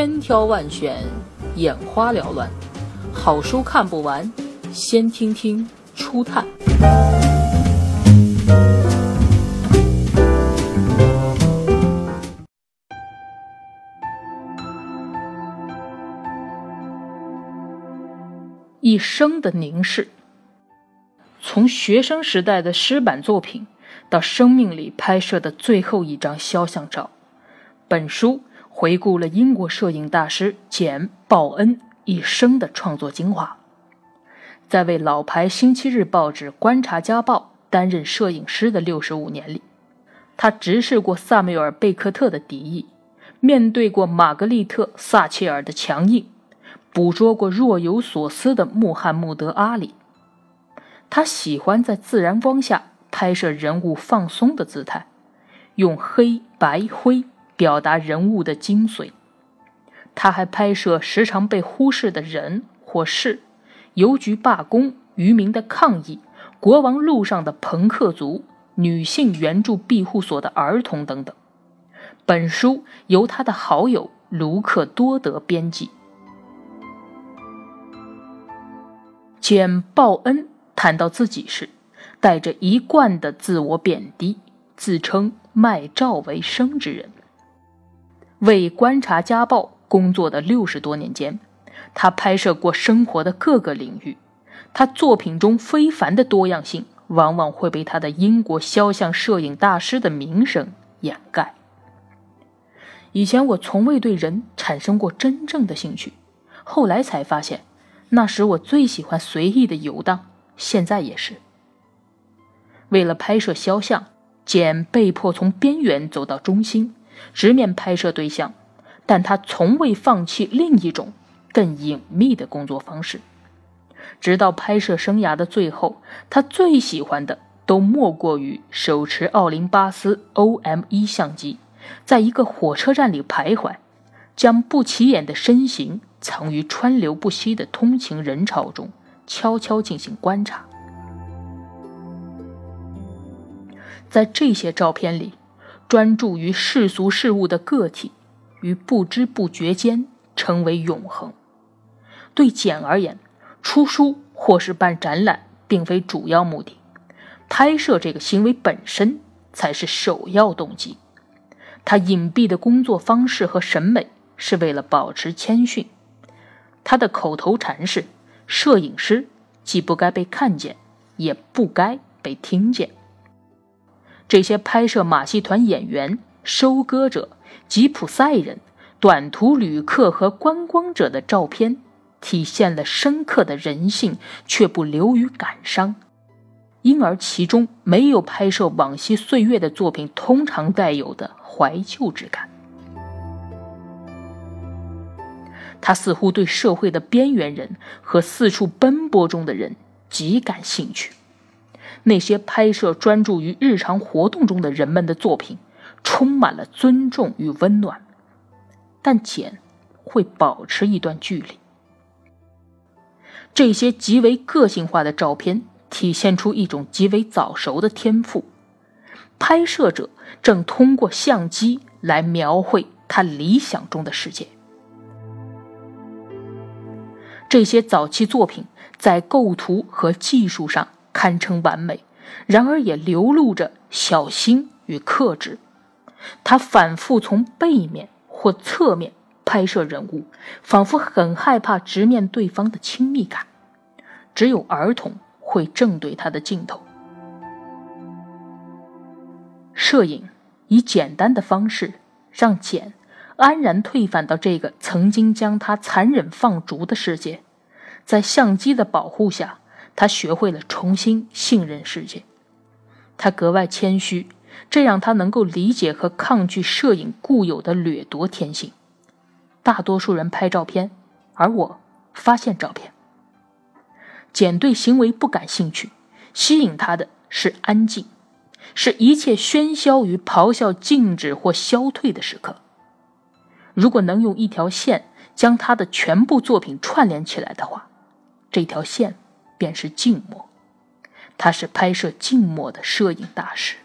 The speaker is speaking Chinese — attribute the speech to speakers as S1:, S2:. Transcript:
S1: 千挑万选，眼花缭乱，好书看不完，先听听初探。一生的凝视，从学生时代的诗版作品到生命里拍摄的最后一张肖像照，本书回顾了英国摄影大师简·鲍恩一生的创作精华。在为老牌星期日报纸《观察家报》担任摄影师的六十五年里，他直视过萨缪尔·贝克特的敌意，面对过玛格丽特·撒切尔的强硬。捕捉过若有所思的穆罕默德·阿里，他喜欢在自然光下拍摄人物放松的姿态，用黑白灰表达人物的精髓。他还拍摄时常被忽视的人或事：邮局罢工、渔民的抗议、国王路上的朋克族、女性援助庇护所的儿童等等。本书由他的好友卢克多德编辑。简·鲍恩谈到自己时，带着一贯的自我贬低，自称卖照为生之人。为《观察家暴》工作的六十多年间，他拍摄过生活的各个领域。他作品中非凡的多样性，往往会被他的英国肖像摄影大师的名声掩盖。以前我从未对人产生过真正的兴趣，后来才发现。那时我最喜欢随意的游荡，现在也是。为了拍摄肖像，简被迫从边缘走到中心，直面拍摄对象，但他从未放弃另一种更隐秘的工作方式。直到拍摄生涯的最后，他最喜欢的都莫过于手持奥林巴斯 OM 一相机，在一个火车站里徘徊，将不起眼的身形。藏于川流不息的通勤人潮中，悄悄进行观察。在这些照片里，专注于世俗事物的个体，于不知不觉间成为永恒。对简而言，出书或是办展览并非主要目的，拍摄这个行为本身才是首要动机。他隐蔽的工作方式和审美是为了保持谦逊。他的口头禅是：“摄影师既不该被看见，也不该被听见。”这些拍摄马戏团演员、收割者、吉普赛人、短途旅客和观光者的照片，体现了深刻的人性，却不流于感伤，因而其中没有拍摄往昔岁月的作品通常带有的怀旧之感。他似乎对社会的边缘人和四处奔波中的人极感兴趣。那些拍摄专注于日常活动中的人们的作品，充满了尊重与温暖。但简会保持一段距离。这些极为个性化的照片体现出一种极为早熟的天赋。拍摄者正通过相机来描绘他理想中的世界。这些早期作品在构图和技术上堪称完美，然而也流露着小心与克制。他反复从背面或侧面拍摄人物，仿佛很害怕直面对方的亲密感。只有儿童会正对他的镜头。摄影以简单的方式让简。安然退返到这个曾经将他残忍放逐的世界，在相机的保护下，他学会了重新信任世界。他格外谦虚，这让他能够理解和抗拒摄影固有的掠夺天性。大多数人拍照片，而我发现照片。简对行为不感兴趣，吸引他的是安静，是一切喧嚣与咆哮静止或消退的时刻。如果能用一条线将他的全部作品串联起来的话，这条线便是静默。他是拍摄静默的摄影大师。